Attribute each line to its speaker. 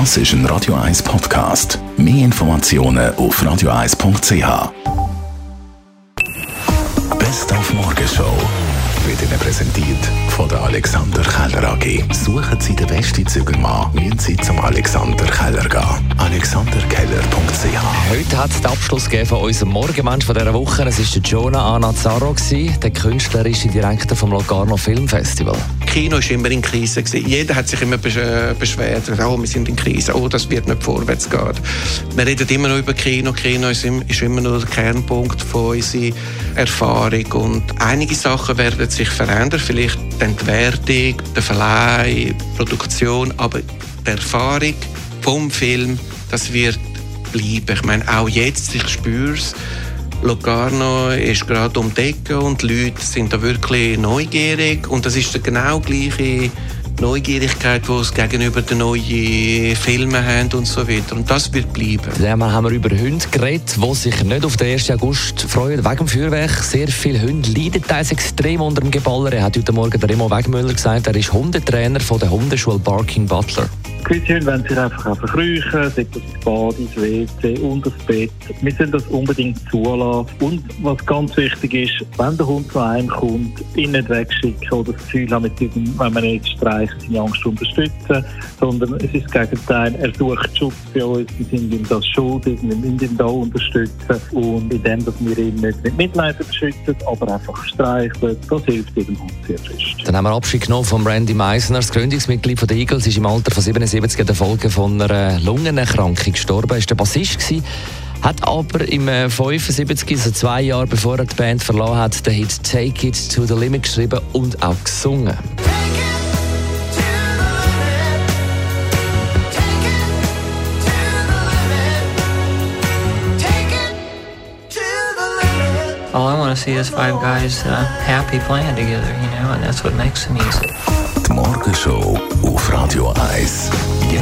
Speaker 1: Das ist ein Radio 1 Podcast. Mehr Informationen auf radio1.ch. Best auf Morgenshow wird Ihnen präsentiert von der Alexander Keller AG. Suchen Sie den besten Zügelmann, müssen Sie zum Alexander Keller gehen. AlexanderKeller.ch
Speaker 2: Heute hat es den Abschluss von unserem Morgenmensch von dieser Woche. Es war Jonah Anazzaro, der künstlerische Direktor vom Locarno Film Festival.
Speaker 3: Kino war immer in Krise. Jeder hat sich immer äh, beschwert, oh, wir sind in Krise, oh, das wird nicht vorwärts gehen. Wir reden immer noch über Kino. Kino ist immer nur der Kernpunkt unserer Erfahrung. Und einige Sachen werden sich verändern. Vielleicht die Entwertung, der Verleih, die Produktion, aber die Erfahrung vom Film, das wird bleiben. Ich meine, auch jetzt, ich spüre es, Locarno ist gerade um die Ecke und die Leute sind da wirklich neugierig und das ist genau gleiche Neugierigkeit, die es gegenüber den neuen Filmen haben und so weiter. Und das wird bleiben.
Speaker 2: Wir haben über Hunde geredet, die sich nicht auf den 1. August freuen, wegen dem Feuerwerk. Sehr viele Hunde leiden teils extrem unter dem Geballer. Er hat heute Morgen der Remo Wegmüller gesagt, er ist Hundetrainer von der Hundeschule Barking Butler.
Speaker 4: Gewisse Hunde wollen sich einfach auch verkrüchen, sei das Bad, ins WC, unter das Bett. Wir sollen das unbedingt zulassen. Und was ganz wichtig ist, wenn der Hund zu einem kommt, ihn nicht wegschicken oder das Gefühl haben, mit diesem, wenn man nicht streicht, seine Angst unterstützen, sondern es ist das Gegenteil. Er sucht Schutz bei uns, wir sind ihm das schuldig, wir müssen ihn da unterstützen. Und indem, dass wir ihn nicht mit Mitleid beschützen, aber einfach streicheln, das hilft jedem Hund sehr fest.
Speaker 2: Dann haben wir Abschied genommen von Randy Meisner, das Gründungsmitglied von der Eagles, ist im Alter von 77 1977 in der Folge von einer Lungenerkrankung gestorben. Er war der Bassist. Hat aber im 75, äh, also zwei Jahre bevor er die Band verloren hat, den Hit Take It to the Limit geschrieben und auch gesungen.
Speaker 5: All I want to see is five guys uh, happy playing together, you know, and that's what makes the music.
Speaker 1: Die Morgenshow auf Radio 1.